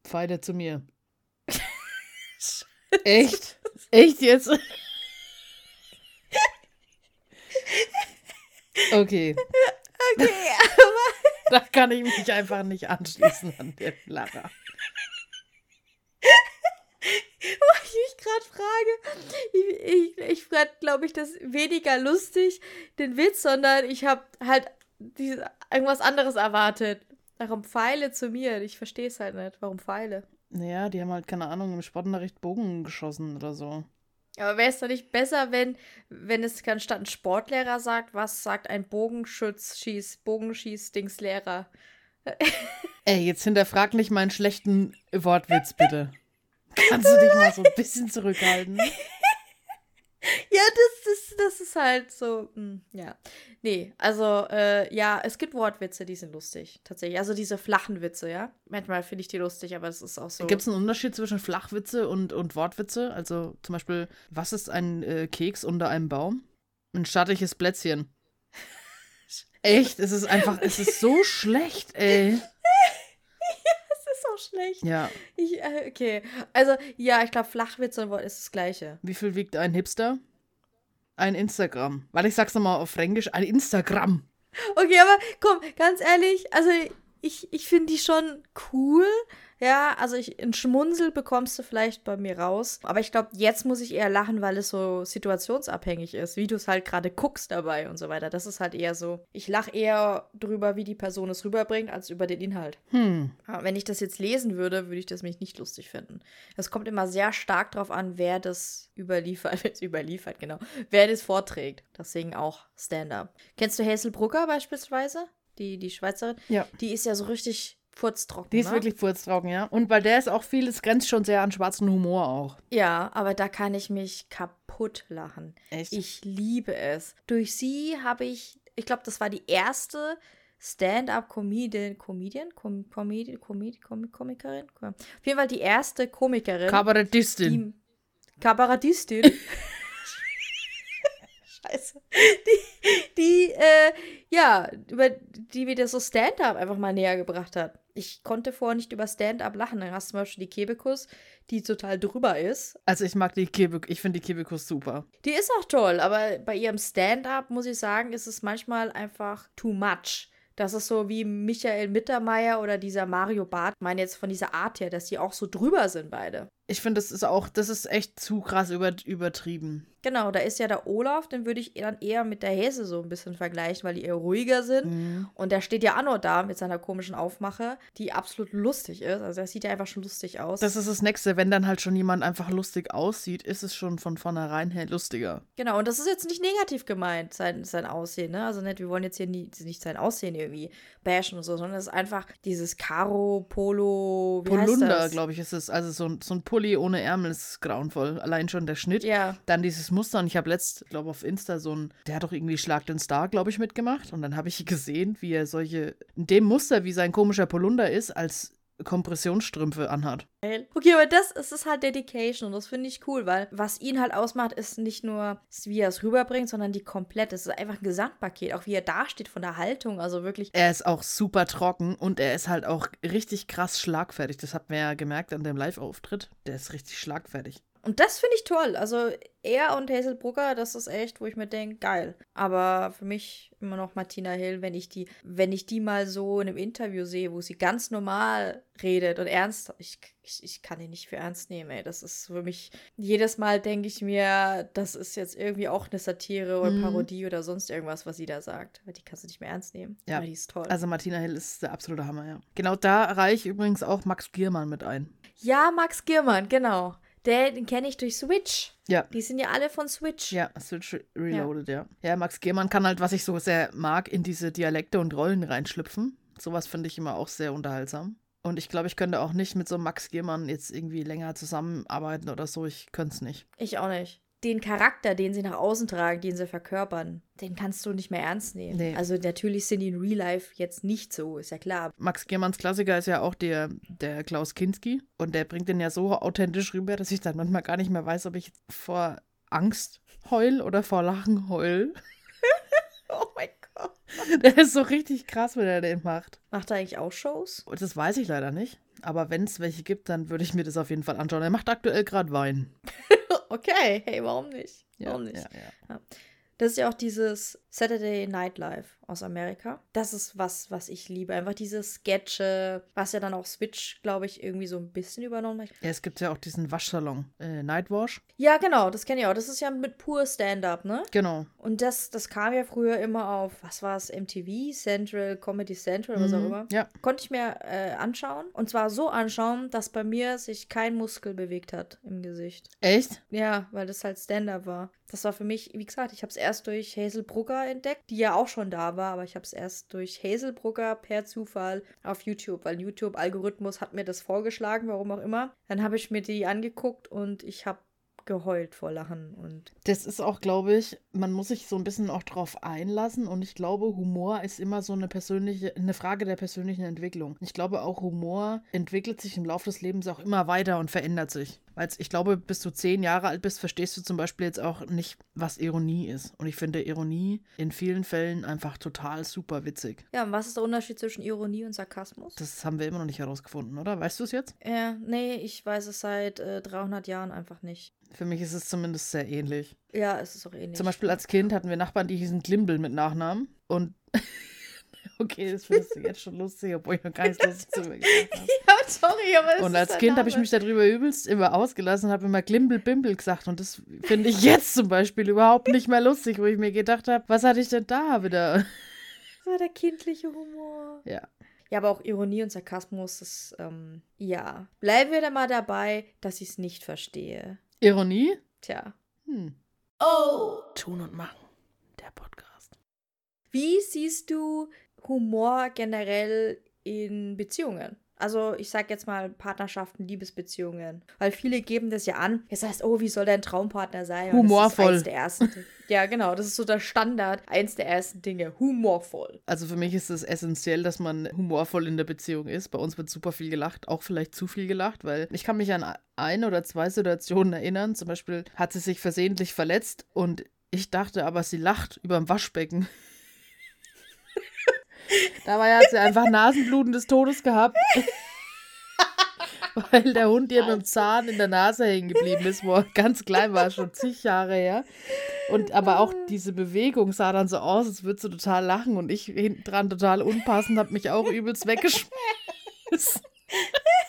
Pfeile zu mir. [LAUGHS] Echt? Echt jetzt? Okay, Okay, [LAUGHS] da kann ich mich einfach nicht anschließen an den Lacher. was ich mich gerade frage, ich, ich, ich fand, glaube ich, das weniger lustig, den Witz, sondern ich habe halt diese, irgendwas anderes erwartet. Warum Pfeile zu mir? Ich verstehe es halt nicht. Warum Pfeile? Naja, die haben halt, keine Ahnung, im Sportunterricht Bogen geschossen oder so. Aber wäre es doch nicht besser, wenn, wenn es anstatt ein Sportlehrer sagt, was sagt ein Bogenschütz, Schieß, Bogenschieß-Dingslehrer? [LAUGHS] Ey, jetzt hinterfrag nicht meinen schlechten Wortwitz, bitte. Kannst du dich mal so ein bisschen zurückhalten? [LAUGHS] Ja, das, das, das ist halt so, hm, ja. Nee, also, äh, ja, es gibt Wortwitze, die sind lustig, tatsächlich. Also diese flachen Witze, ja. Manchmal finde ich die lustig, aber es ist auch so. Gibt es einen Unterschied zwischen Flachwitze und, und Wortwitze? Also zum Beispiel, was ist ein äh, Keks unter einem Baum? Ein stattliches Plätzchen. [LAUGHS] Echt, es ist einfach, es ist so schlecht, ey. Schlecht. Ja, Ich, äh, okay. Also, ja, ich glaube, Flachwitze und Wort ist das Gleiche. wie viel wiegt ein Hipster? Ein Instagram. Weil ich sag's nochmal auf Fränkisch, ein Instagram. Okay, aber komm, ganz ehrlich, also ich, ich finde die schon cool. Ja, also ich, ein Schmunzel bekommst du vielleicht bei mir raus. Aber ich glaube, jetzt muss ich eher lachen, weil es so situationsabhängig ist, wie du es halt gerade guckst dabei und so weiter. Das ist halt eher so. Ich lache eher drüber, wie die Person es rüberbringt, als über den Inhalt. Hm. Aber wenn ich das jetzt lesen würde, würde ich das mich nicht lustig finden. Es kommt immer sehr stark drauf an, wer das überliefert, [LAUGHS] überliefert, genau, wer das vorträgt. Deswegen auch Stand-up. Kennst du Hazel Brugger beispielsweise? Die, die Schweizerin? Ja. Die ist ja so richtig furztrocken. Die ist ne? wirklich furztrocken, ja. Und weil der ist auch viel, es grenzt schon sehr an schwarzen Humor auch. Ja, aber da kann ich mich kaputt lachen. Echt? Ich liebe es. Durch sie habe ich, ich glaube, das war die erste Stand-up-Comedian, Comedian, Com Comedian, Comedi Com Komikerin? Auf jeden Fall die erste Komikerin. Kabarettistin. Kabarettistin. [LAUGHS] Scheiße. [LAUGHS] Die, die äh, ja, über die mir das so Stand-up einfach mal näher gebracht hat. Ich konnte vorher nicht über Stand-up lachen. Dann hast du zum Beispiel die Kebekus, die total drüber ist. Also ich mag die Kebe, ich finde die Kebekus super. Die ist auch toll, aber bei ihrem Stand-up, muss ich sagen, ist es manchmal einfach too much. Das ist so wie Michael Mittermeier oder dieser Mario Barth. Meine jetzt von dieser Art her, dass die auch so drüber sind, beide. Ich finde, das ist auch, das ist echt zu krass über, übertrieben. Genau, da ist ja der Olaf, den würde ich dann eher mit der Häse so ein bisschen vergleichen, weil die eher ruhiger sind. Mhm. Und der steht ja auch nur da mit seiner komischen Aufmache, die absolut lustig ist. Also er sieht ja einfach schon lustig aus. Das ist das Nächste. Wenn dann halt schon jemand einfach lustig aussieht, ist es schon von vornherein her lustiger. Genau, und das ist jetzt nicht negativ gemeint, sein, sein Aussehen, ne? Also nicht, wir wollen jetzt hier nie, nicht sein Aussehen irgendwie bashen und so, sondern es ist einfach dieses Karo, Polo, wie Polunder, glaube ich, ist es. Also so, ein- so ein Pulli ohne Ärmel ist grauenvoll. Allein schon der Schnitt. Ja, Dann dieses Muster. Und ich habe letzt, glaube auf Insta so ein, der hat doch irgendwie Schlag den Star, glaube ich, mitgemacht. Und dann habe ich gesehen, wie er solche, in dem Muster, wie sein komischer Polunder ist, als Kompressionsstrümpfe anhat. Okay, aber das ist es halt Dedication und das finde ich cool, weil was ihn halt ausmacht, ist nicht nur, wie er es rüberbringt, sondern die komplette. Es ist einfach ein Gesamtpaket, auch wie er dasteht von der Haltung. Also wirklich, Er ist auch super trocken und er ist halt auch richtig krass schlagfertig. Das hat man ja gemerkt an dem Live-Auftritt. Der ist richtig schlagfertig. Und das finde ich toll. Also er und Hazel Brugger, das ist echt, wo ich mir denke, geil. Aber für mich immer noch Martina Hill, wenn ich die, wenn ich die mal so in einem Interview sehe, wo sie ganz normal redet und ernst, ich, ich, ich kann die nicht für ernst nehmen, ey. Das ist für mich, jedes Mal denke ich mir, das ist jetzt irgendwie auch eine Satire oder Mhm. Parodie oder sonst irgendwas, was sie da sagt. Weil die kannst du nicht mehr ernst nehmen. Ja. Aber die ist toll. Also Martina Hill ist der absolute Hammer, ja. Genau da reiche ich übrigens auch Max Giermann mit ein. ja, Max Giermann, genau. Den kenne ich durch Switch. Ja. Die sind ja alle von Switch. Ja, Switch Reloaded, ja. ja. Max Giermann kann halt, was ich so sehr mag, in diese Dialekte und Rollen reinschlüpfen. Sowas finde ich immer auch sehr unterhaltsam. Und ich glaube, ich könnte auch nicht mit so Max Giermann jetzt irgendwie länger zusammenarbeiten oder so. Ich könnte es nicht. Ich auch nicht. Den Charakter, den sie nach außen tragen, den sie verkörpern, den kannst du nicht mehr ernst nehmen. Nee. Also natürlich sind die in Real Life jetzt nicht so, ist ja klar. Max Giermanns Klassiker ist ja auch der, der Klaus Kinski. Und der bringt den ja so authentisch rüber, dass ich dann manchmal gar nicht mehr weiß, ob ich vor Angst heul oder vor Lachen heul. [LAUGHS] Oh mein Gott. Der ist so richtig krass, wenn er den macht. Macht er eigentlich auch Shows? Das weiß ich leider nicht. Aber wenn es welche gibt, dann würde ich mir das auf jeden Fall anschauen. Er macht aktuell gerade Wein. [LAUGHS] Okay, hey, warum nicht? Ja, warum nicht? Ja, ja. Das ist ja auch dieses Saturday Night Live aus Amerika. Das ist was, was ich liebe. Einfach diese Sketche, was ja dann auch Switch, glaube ich, irgendwie so ein bisschen übernommen hat. ja, es gibt ja auch diesen Waschsalon, äh, Nightwash. Ja, genau, das kenne ich auch. Das ist ja mit pur Stand-up, ne? Genau. Und das, das kam ja früher immer auf, was war es, MTV, Central, Comedy Central, was auch Mhm, immer. Ja. Konnte ich mir äh, anschauen. Und zwar so anschauen, dass bei mir sich kein Muskel bewegt hat im Gesicht. Echt? Ja, weil das halt Stand-up war. Das war für mich, wie gesagt, ich habe es erst durch Hazel Brugger entdeckt, die ja auch schon da war, aber ich habe es erst durch Hazel Brugger per Zufall auf YouTube, weil YouTube-Algorithmus hat mir das vorgeschlagen, warum auch immer. Dann habe ich mir die angeguckt und ich habe geheult vor Lachen und Das ist auch, glaube ich, man muss sich so ein bisschen auch drauf einlassen und ich glaube, Humor ist immer so eine persönliche, eine Frage der persönlichen Entwicklung. Ich glaube auch, Humor entwickelt sich im Laufe des Lebens auch immer weiter und verändert sich. Weil ich glaube, bis du zehn Jahre alt bist, verstehst du zum Beispiel jetzt auch nicht, was Ironie ist. Und ich finde Ironie in vielen Fällen einfach total super witzig. Ja, und was ist der Unterschied zwischen Ironie und Sarkasmus? Das haben wir immer noch nicht herausgefunden, oder? Weißt du es jetzt? Ja, nee, ich weiß es seit äh, 300 Jahren einfach nicht. Für mich ist es zumindest sehr ähnlich. Ja, es ist auch ähnlich. Zum Beispiel als Kind hatten wir Nachbarn, die hießen Glimbel mit Nachnamen. Und [LAUGHS] okay, das findest du jetzt schon lustig, obwohl ich noch gar nichts lustig zu mir [LAUGHS] gesagt habe. ja, sorry, aber es Und als Kind habe ich mich darüber übelst immer ausgelassen und habe immer Glimbel Bimbel gesagt. Und das finde ich jetzt zum Beispiel überhaupt nicht mehr lustig, wo ich mir gedacht habe, was hatte ich denn da wieder? Das war der kindliche Humor. Ja. Ja, aber auch Ironie und Sarkasmus ist, ähm, ja. Bleiben wir da mal dabei, dass ich es nicht verstehe. Ironie? Tja. Hm. Oh! Tun und machen. Der Podcast. Wie siehst du Humor generell in Beziehungen. Also ich sag jetzt mal Partnerschaften, Liebesbeziehungen. Weil viele geben das ja an. Jetzt heißt, oh, wie soll dein Traumpartner sein? Und Humorvoll. Das ist eins der ersten. ja, genau. Das ist so der Standard. Eins der ersten Dinge. Humorvoll. Also für mich ist es essentiell, dass man humorvoll in der Beziehung ist. Bei uns wird super viel gelacht, auch vielleicht zu viel gelacht, weil ich kann mich an ein oder zwei Situationen erinnern. Zum Beispiel hat sie sich versehentlich verletzt und ich dachte aber, sie lacht über dem Waschbecken. Dabei hat sie einfach Nasenbluten des Todes gehabt. [LAUGHS] Weil der Hund ihr mit dem Zahn in der Nase hängen geblieben ist, wo er ganz klein war, schon zig Jahre her. Und aber auch diese Bewegung sah dann so aus, als würde sie total lachen und ich hinten dran total unpassend, habe mich auch übelst weggeschmissen. [LAUGHS]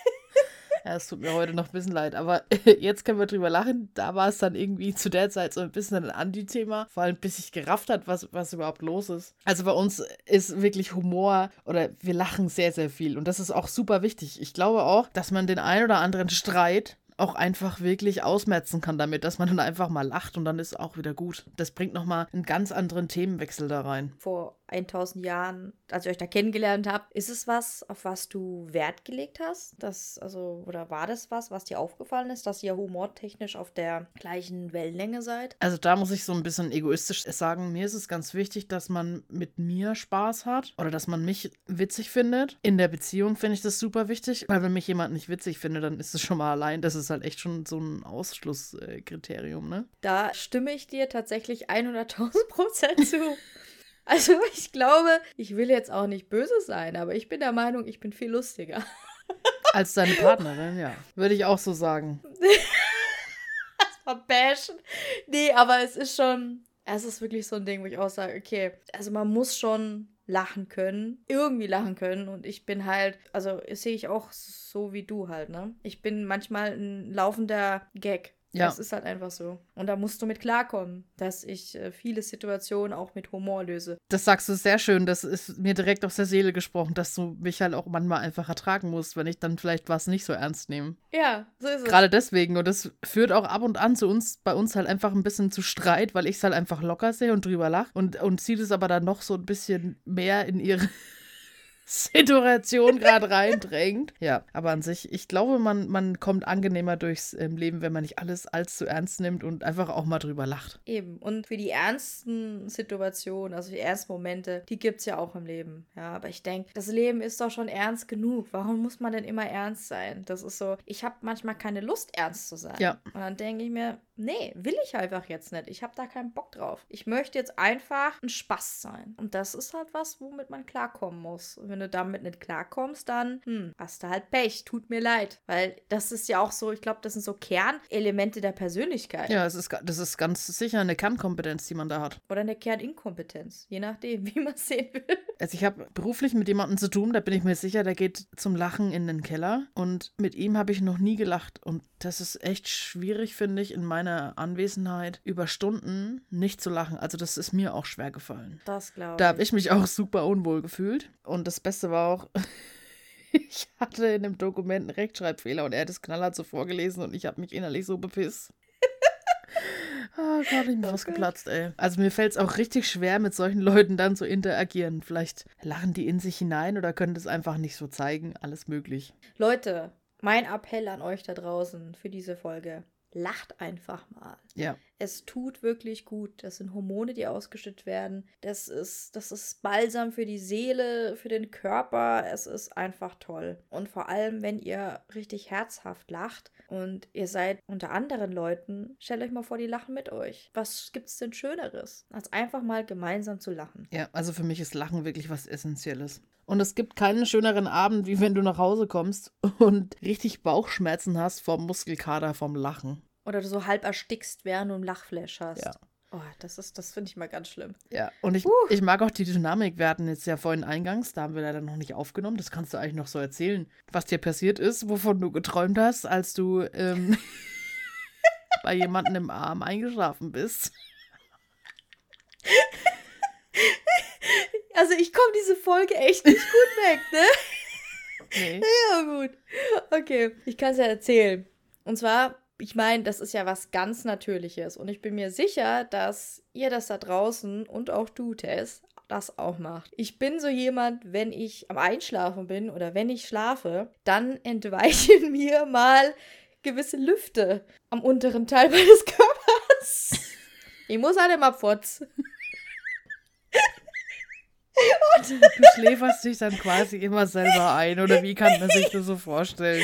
Ja, es tut mir heute noch ein bisschen leid, aber [LAUGHS] jetzt können wir drüber lachen. Da war es dann irgendwie zu der Zeit so ein bisschen ein Anti-Thema, vor allem bis ich gerafft hat, was, was überhaupt los ist. Also bei uns ist wirklich Humor oder wir lachen sehr, sehr viel und das ist auch super wichtig. Ich glaube auch, dass man den ein oder anderen Streit auch einfach wirklich ausmerzen kann damit, dass man dann einfach mal lacht und dann ist auch wieder gut. Das bringt nochmal einen ganz anderen Themenwechsel da rein. Vor 1000 Jahren, als ihr euch da kennengelernt habt, ist es was, auf was du Wert gelegt hast? Das, also, oder war das was, was dir aufgefallen ist, dass ihr humortechnisch auf der gleichen Wellenlänge seid? Also da muss ich so ein bisschen egoistisch sagen, mir ist es ganz wichtig, dass man mit mir Spaß hat oder dass man mich witzig findet. In der Beziehung finde ich das super wichtig, weil wenn mich jemand nicht witzig findet, dann ist es schon mal allein, das ist halt echt schon so ein Ausschlusskriterium, ne? Da stimme ich dir tatsächlich 100.000 Prozent zu. [LAUGHS] [LAUGHS] Also ich glaube, ich will jetzt auch nicht böse sein, aber ich bin der Meinung, ich bin viel lustiger. [LAUGHS] Als deine Partnerin, ja. Würde ich auch so sagen. [LAUGHS] war bashen. Nee, aber es ist schon, es ist wirklich so ein Ding, wo ich auch sage, okay, also man muss schon lachen können, irgendwie lachen können und ich bin halt, also sehe ich auch so wie du halt, ne? Ich bin manchmal ein laufender Gag. Ja. Das ist halt einfach so. Und da musst du mit klarkommen, dass ich äh, viele Situationen auch mit Humor löse. Das sagst du sehr schön. Das ist mir direkt aus der Seele gesprochen, dass du mich halt auch manchmal einfach ertragen musst, wenn ich dann vielleicht was nicht so ernst nehme. Ja, so ist es. Gerade deswegen. Und das führt auch ab und an zu uns, bei uns halt einfach ein bisschen zu Streit, weil ich es halt einfach locker sehe und drüber lache und, und zieht es aber dann noch so ein bisschen mehr in ihre Situation gerade reindrängt. Ja, aber an sich, ich glaube, man, man kommt angenehmer durchs ähm, Leben, wenn man nicht alles allzu ernst nimmt und einfach auch mal drüber lacht. Eben. Und für die ernsten Situationen, also die ernsten Momente, die gibt es ja auch im Leben. Ja, aber ich denke, das Leben ist doch schon ernst genug. Warum muss man denn immer ernst sein? Das ist so, ich habe manchmal keine Lust, ernst zu sein. Ja. Und dann denke ich mir, nee, will ich einfach jetzt nicht. Ich habe da keinen Bock drauf. Ich möchte jetzt einfach ein Spaß sein. Und das ist halt was, womit man klarkommen muss. Und wenn du damit nicht klarkommst, dann hm, hast du halt Pech. Tut mir leid. Weil das ist ja auch so, ich glaube, das sind so Kernelemente der Persönlichkeit. Ja, das ist, das ist ganz sicher eine Kernkompetenz, die man da hat. Oder eine Kerninkompetenz. Je nachdem, [LAUGHS] wie man es sehen will. Also ich habe beruflich mit jemandem zu tun, da bin ich mir sicher, der geht zum Lachen in den Keller. Und mit ihm habe ich noch nie gelacht. Und das ist echt schwierig, finde ich, in meiner Anwesenheit über Stunden nicht zu lachen. Also das ist mir auch schwer gefallen. Das glaube ich. Da habe ich mich auch super unwohl gefühlt. Und das Beste war auch, [LAUGHS] ich hatte in dem Dokument einen Rechtschreibfehler und er hat es knallhart so vorgelesen und ich habe mich innerlich so bepisst. [LAUGHS] Ah, oh Gott, ich bin ausgeplatzt, ey. Also mir fällt es auch richtig schwer, mit solchen Leuten dann zu interagieren. Vielleicht lachen die in sich hinein oder können das einfach nicht so zeigen. Alles möglich. Leute, mein Appell an euch da draußen für diese Folge. Lacht einfach mal. Ja. Es tut wirklich gut. Das sind Hormone, die ausgeschüttet werden. Das ist, das ist Balsam für die Seele, für den Körper. Es ist einfach toll. Und vor allem, wenn ihr richtig herzhaft lacht und ihr seid unter anderen Leuten, stellt euch mal vor, die lachen mit euch. Was gibt's denn Schöneres, als einfach mal gemeinsam zu lachen? Ja, also für mich ist Lachen wirklich was Essentielles. Und es gibt keinen schöneren Abend, wie wenn du nach Hause kommst und richtig Bauchschmerzen hast vom Muskelkater, vom Lachen. Oder du so halb erstickst, während du einen Lachflash hast. Ja. Oh, das ist, das finde ich mal ganz schlimm. Ja, und ich, uh. ich mag auch die Dynamik. Wir hatten jetzt ja vorhin eingangs, da haben wir leider noch nicht aufgenommen. Das kannst du eigentlich noch so erzählen, was dir passiert ist, wovon du geträumt hast, als du ähm, [LAUGHS] bei jemandem im Arm eingeschlafen bist. [LAUGHS] Also ich komme diese Folge echt nicht gut weg, ne? Nee. [LAUGHS] Ja, gut. Okay, ich kann es ja erzählen. Und zwar ich meine, das ist ja was ganz Natürliches. Und ich bin mir sicher, dass ihr das da draußen und auch du, Tess, das auch macht. Ich bin so jemand, wenn ich am Einschlafen bin oder wenn ich schlafe, dann entweichen [LAUGHS] mir mal gewisse Lüfte am unteren Teil [LAUGHS] meines Körpers. Ich muss halt immer furzen. Du schläferst dich dann quasi immer selber ein, oder wie kann man sich das so vorstellen?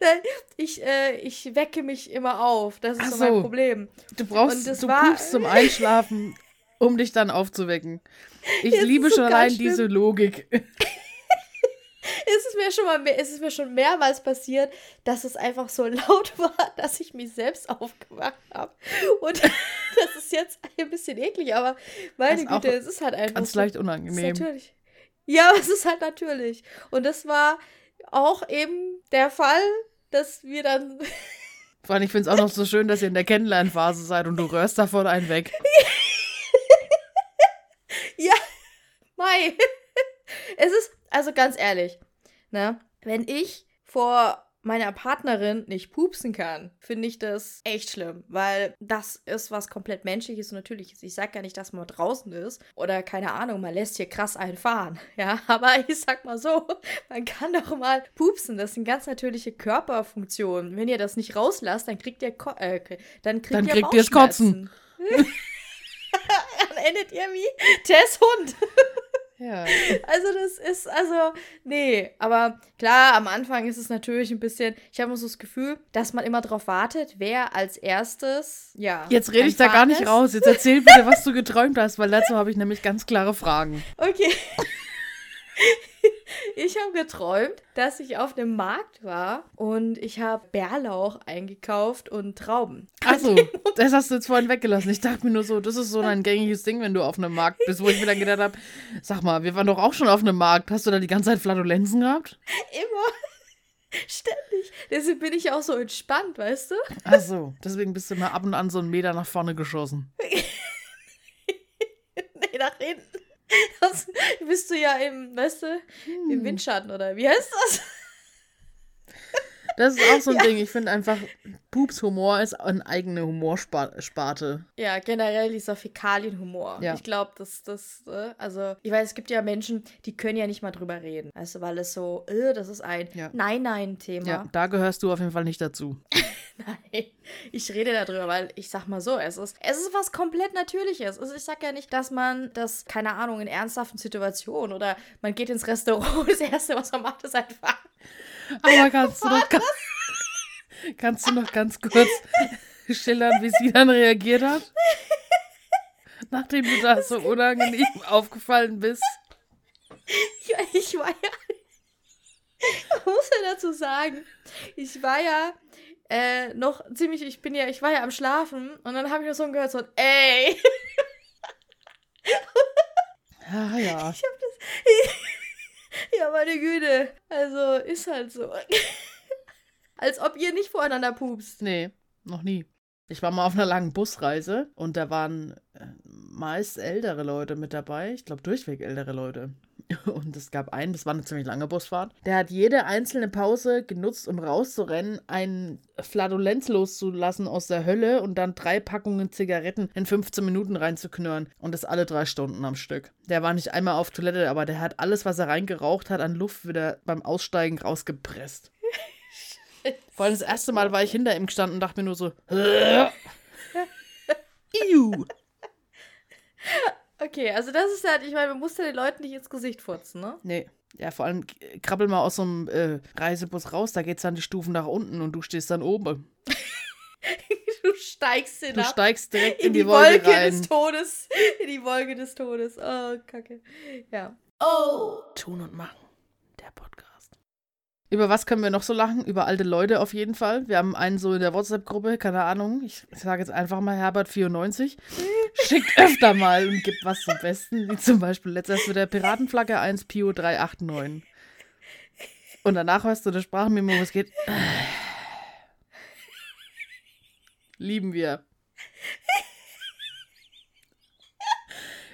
Nein, ich, äh, ich wecke mich immer auf. Das ist Ach so mein. Problem. Du brauchst, Und das du war- pupst zum [LAUGHS] Einschlafen, um dich dann aufzuwecken. Ich liebe schon allein schlimm. diese Logik. Es ist mir schon mal mehr, es ist mir schon mehrmals passiert, dass es einfach so [LAUGHS] laut war, dass ich mich selbst aufgewacht habe. Und [LAUGHS] das ist jetzt ein bisschen eklig, aber meine Das Güte, es ist halt einfach Ganz so. leicht Es unangenehm. natürlich. Ja, es ist halt natürlich. Und das war auch eben der Fall, dass wir dann. [LAUGHS] Vor allem, ich finde es auch noch so schön, dass ihr in der Kennenlernphase seid und du röhrst davon einen weg. ja, Mai. Es ist, also ganz ehrlich, ne, wenn ich vor meiner Partnerin nicht pupsen kann, finde ich das echt schlimm, weil das ist was komplett Menschliches und Natürliches. Ich sag ja nicht, dass man draußen ist oder keine Ahnung, man lässt hier krass einen fahren, [LAUGHS] ja, aber [LAUGHS] ich sag mal so, man kann doch mal pupsen, das sind ganz natürliche Körperfunktionen. Wenn ihr das nicht rauslasst, dann kriegt ihr, Ko äh, dann kriegt Dann ihr kriegt ihr's Kotzen. [LAUGHS] Dann endet ihr wie Tess Hund. Ja. Also das ist, also, nee. Aber klar, am Anfang ist es natürlich ein bisschen, ich habe immer so das Gefühl, dass man immer darauf wartet, wer als erstes, ja. Jetzt rede ich da gar nicht ist. raus. Jetzt erzähl bitte, was du geträumt hast, weil dazu habe ich nämlich ganz klare Fragen. Okay. [LAUGHS] Ich habe geträumt, dass ich auf dem Markt war und ich habe Bärlauch eingekauft und Trauben. Achso, [LAUGHS] das hast du jetzt vorhin weggelassen. Ich dachte mir nur so, das ist so ein gängiges Ding, wenn du auf einem Markt bist, wo ich mir dann gedacht habe, sag mal, wir waren doch auch schon auf einem Markt. Hast du da die ganze Zeit Flatulenzen gehabt? Immer. [LAUGHS] Ständig. Deswegen bin ich auch so entspannt, weißt du? Achso, deswegen bist du mal ab und an so einen Meter nach vorne geschossen. [LAUGHS] Nee, nach hinten. [LAUGHS] Das bist du ja im, weißt du, Hm. im Windschatten oder wie heißt das? [LAUGHS] Das ist auch so ein Ding. Ich finde einfach, Pups-Humor ist eine eigene Humorsparte. Ja, generell dieser Fäkalienhumor. Ja. Ich glaube, dass das, äh, also, ich weiß, es gibt ja Menschen, die können ja nicht mal drüber reden. Weißt du, weil es so, äh, das ist ein Ja. Nein-Nein-Thema. Ja, da gehörst du auf jeden Fall nicht dazu. [LAUGHS] Nein, ich rede darüber, weil ich sag mal so, es ist, es ist was komplett Natürliches. Also ich sag ja nicht, dass man das, keine Ahnung, in ernsthaften Situationen oder man geht ins Restaurant, [LAUGHS] das Erste, was man macht, ist einfach. Aber kannst du noch, ganz, kannst du noch ganz kurz schildern, wie sie dann reagiert hat? Nachdem du da so unangenehm aufgefallen bist. Ja, ich war ja. Man [LAUGHS] muss ja dazu sagen, ich war ja äh, noch ziemlich, ich bin ja, ich war ja am Schlafen und dann habe ich noch so gehört, so ey. Ja, ja. Ich hab das. Ja, meine Güte. Also, ist halt so. [LAUGHS] Als ob ihr nicht voreinander pupst. Nee, noch nie. Ich war mal auf einer langen Busreise und da waren äh, meist ältere Leute mit dabei. Ich glaube, durchweg ältere Leute. Und es gab einen, das war eine ziemlich lange Busfahrt. Der hat jede einzelne Pause genutzt, um rauszurennen, einen Flatulenz loszulassen aus der Hölle und dann drei Packungen Zigaretten in 15 Minuten reinzuknurren. Und das alle drei Stunden am Stück. Der war nicht einmal auf Toilette, aber der hat alles, was er reingeraucht hat, an Luft wieder beim Aussteigen rausgepresst. [LAUGHS] Vor allem das erste Mal war ich hinter ihm gestanden und dachte mir nur so, [LAUGHS] [LAUGHS] Iu. Okay, also das ist halt, ich meine, man muss ja den Leuten nicht ins Gesicht furzen, ne? Nee. Ja, vor allem k- krabbel mal aus so einem äh, Reisebus raus, da geht's dann die Stufen nach unten und du stehst dann oben. [LAUGHS] Du steigst Du hinab steigst direkt in die Wolke, Wolke rein. des Todes. In die Wolke des Todes. Oh, Kacke. Ja. Tun und machen. Der Podcast. Über was können wir noch so lachen? Über alte Leute auf jeden Fall. Wir haben einen so in der WhatsApp-Gruppe, keine Ahnung. Ich sage jetzt einfach mal Herbert94. [LAUGHS] Schickt öfter mal und gibt was zum Besten. Wie zum Beispiel letztes mit der Piratenflagge 1 Pio 389. Und danach hörst du eine Sprachmemo, wo es geht. Lieben wir.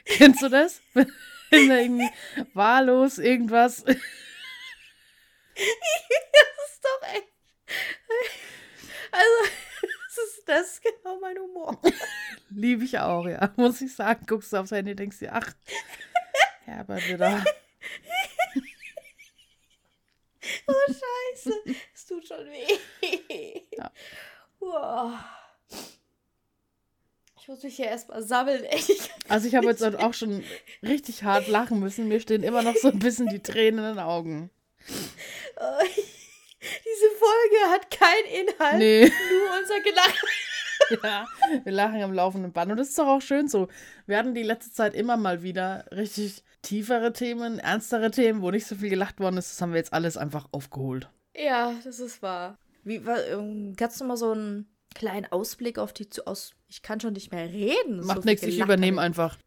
Kennst du das? Wenn da irgendwie wahllos irgendwas. Das ist doch echt. Also, ist, das ist genau mein Humor. Liebe ich auch, ja. Muss ich sagen. Guckst du aufs Handy und denkst dir, ach, Herbert wieder. Oh, scheiße. Es tut schon weh. Ja. Wow. Ich muss mich hier erstmal sammeln, kann Also ich habe jetzt auch schon richtig hart lachen müssen. Mir stehen immer noch so ein bisschen die Tränen in den Augen. [LAUGHS] Diese Folge hat keinen Inhalt, Nee. nur unser Gelache. [LAUGHS] Ja, wir lachen am laufenden Band. Und das ist doch auch schön so. Wir hatten die letzte Zeit immer mal wieder richtig tiefere Themen, ernstere Themen, wo nicht so viel gelacht worden ist. Das haben wir jetzt alles einfach aufgeholt. Ja, das ist wahr. Wie, ähm, kannst du mal so einen kleinen Ausblick auf die zu aus? Ich kann schon nicht mehr reden. so Macht viel nichts, ich übernehme einfach.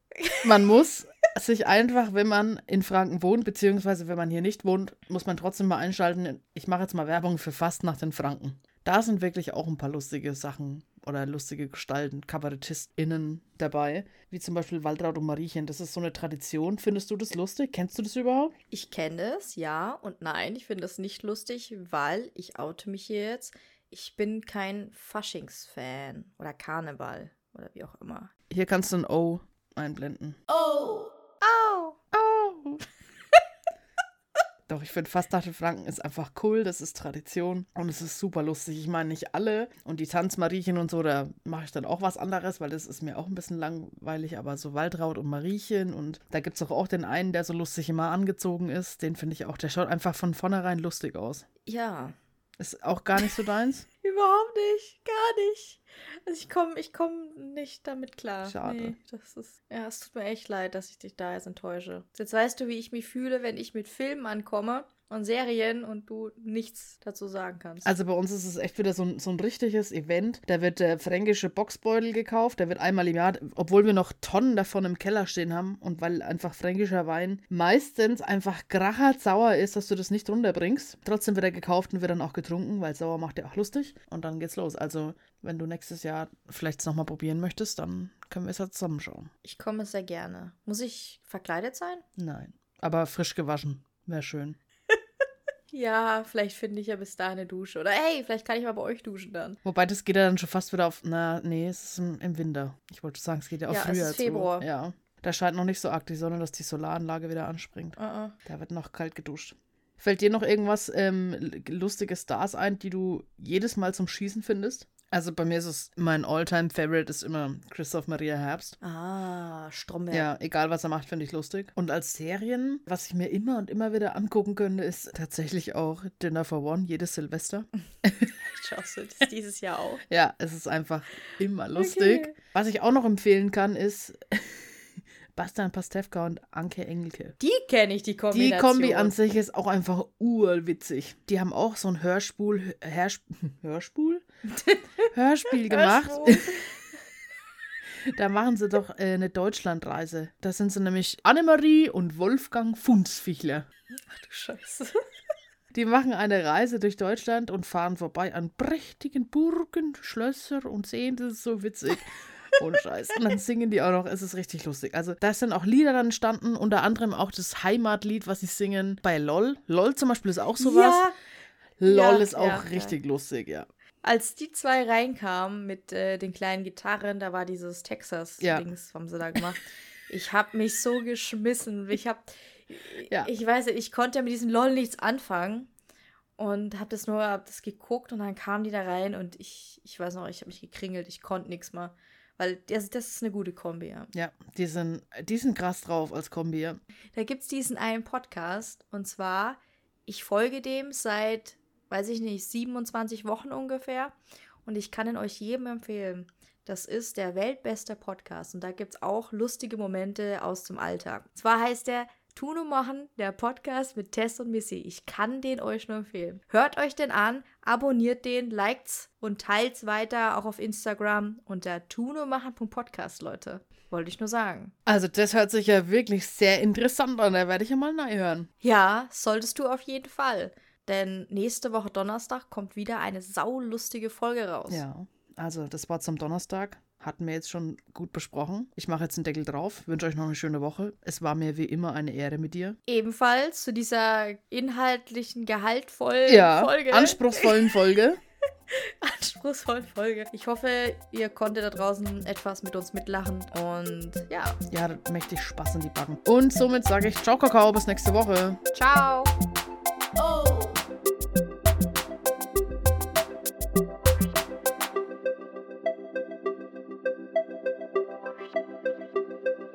Man muss sich einfach, wenn man in Franken wohnt, beziehungsweise wenn man hier nicht wohnt, muss man trotzdem mal einschalten. Ich mache jetzt mal Werbung für Fastnacht in Franken. Da sind wirklich auch ein paar lustige Sachen oder lustige Gestalten, KabarettistInnen dabei, wie zum Beispiel Waltraud und Mariechen. Das ist so eine Tradition. Findest du das lustig? Kennst du das überhaupt? Ich kenne es, ja und nein. Ich finde das nicht lustig, weil ich oute mich hier jetzt. Ich bin kein Faschingsfan oder Karneval oder wie auch immer. Hier kannst du ein O einblenden. Oh! Oh. Doch, ich finde Fastnacht in Franken ist einfach cool, das ist Tradition und es ist super lustig. Ich meine, nicht alle und die Tanzmariechen und so, da mache ich dann auch was anderes, weil das ist mir auch ein bisschen langweilig, aber so Waldraud und Mariechen und da gibt es doch auch den einen, der so lustig immer angezogen ist, den finde ich auch, der schaut einfach von vornherein lustig aus. Ja, Ist auch gar nicht so deins? [LAUGHS] überhaupt nicht. Gar nicht. Also ich komme ich komm nicht damit klar. Schade. Nee, das ist, ja, es tut mir echt leid, dass ich dich da jetzt enttäusche. Jetzt weißt du, wie ich mich fühle, wenn ich mit Filmen ankomme und Serien und du nichts dazu sagen kannst. Also bei uns ist es echt wieder so ein, so ein richtiges Event. Da wird der fränkische Boxbeutel gekauft, der wird einmal im Jahr, obwohl wir noch Tonnen davon im Keller stehen haben und weil einfach fränkischer Wein meistens einfach krachert sauer ist, dass du das nicht runterbringst. Trotzdem wird er gekauft und wird dann auch getrunken, weil sauer macht ja auch lustig. Und dann geht's los. Also wenn du nächstes Jahr vielleicht es nochmal probieren möchtest, dann können wir es ja zusammenschauen. ich komme sehr gerne. Muss ich verkleidet sein? Nein. Aber frisch gewaschen. Wäre schön. Ja, vielleicht finde ich ja bis dahin eine Dusche. Oder hey, vielleicht kann ich mal bei euch duschen dann. Wobei, das geht ja dann schon fast wieder auf. Na, nee, es ist im, Winter. Ich wollte sagen, es geht ja auch Ja, es früher ist zu. Februar. Ja. Da scheint noch nicht so arg die Sonne, dass die Solaranlage wieder anspringt. Uh -uh. Da wird noch kalt geduscht. Fällt dir noch irgendwas ähm, lustige Stars ein, die du jedes Mal zum Schießen findest? Also bei mir ist es, mein All-Time-Favorite ist immer Christoph Maria Herbst. Ah, Stromberg. Ja, egal was er macht, finde ich lustig. Und als Serien, was ich mir immer und immer wieder angucken könnte, ist tatsächlich auch Dinner for One, jedes Silvester. [LAUGHS] Schaust du das dieses Jahr auch? Ja, es ist einfach immer lustig. Okay. Was ich auch noch empfehlen kann, ist [LAUGHS] Bastian Pastewka und Anke Engelke. Die kenne ich, die Die Kombination. Kombi an sich ist auch einfach urwitzig. Die haben auch so ein Hörspul, Hörsp [LAUGHS] Hörspul? [LAUGHS] Hörspiel gemacht. [LAUGHS] Da machen sie doch äh, eine Deutschlandreise. Da sind sie nämlich Annemarie und Wolfgang Funsfichler. Ach du Scheiße. [LAUGHS] Die machen eine Reise durch Deutschland und fahren vorbei an prächtigen Burgen, Schlösser und sehen, das ist so witzig. Und Scheiß. Und dann singen die auch noch, es ist richtig lustig. Also da sind auch Lieder dann entstanden, unter anderem auch das Heimatlied, was sie singen bei LOL. LOL zum Beispiel ist auch sowas. Ja, LOL ja, ist auch ja, richtig lustig, ja. Als die zwei reinkamen mit äh, den kleinen Gitarren, da war dieses Ja. Texas-Dings, haben sie da gemacht. Ich habe mich so geschmissen. Ich habe, [LAUGHS] Ja. ich weiß nicht, ich konnte ja mit diesem LOL nichts anfangen und habe das nur, hab das geguckt und dann kamen die da rein und ich, ich weiß noch, ich habe mich gekringelt, ich konnte nichts mehr. Weil das, das ist eine gute Kombi, ja. Ja, die sind, die sind krass drauf als Kombi, ja. Da gibt es diesen einen Podcast und zwar, ich folge dem seit, weiß ich nicht, 27 Wochen ungefähr und ich kann ihn euch jedem empfehlen. Das ist der weltbeste Podcast und da gibt es auch lustige Momente aus dem Alltag. Und zwar heißt der Tuno machen, der Podcast mit Tess und Missy. Ich kann den euch nur empfehlen. Hört euch den an, abonniert den, liked's und teilt's weiter auch auf Instagram unter tunomachen.podcast, Leute. Wollte ich nur sagen. Also das hört sich ja wirklich sehr interessant an. Da werde ich ja mal hören. Ja, solltest du auf jeden Fall. Denn nächste Woche Donnerstag kommt wieder eine saulustige Folge raus. Ja, also das war zum Donnerstag. Hatten wir jetzt schon gut besprochen. Ich mache jetzt einen Deckel drauf. Wünsche euch noch eine schöne Woche. Es war mir wie immer eine Ehre mit dir. Ebenfalls zu dieser inhaltlichen, gehaltvollen Ja, Folge. anspruchsvollen Folge. [LAUGHS] anspruchsvollen Folge. Ich hoffe, ihr konntet da draußen etwas mit uns mitlachen und ja. Ja, mächtig Spaß in die Backen. Und somit sage ich Ciao, Kakao, bis nächste Woche. Ciao.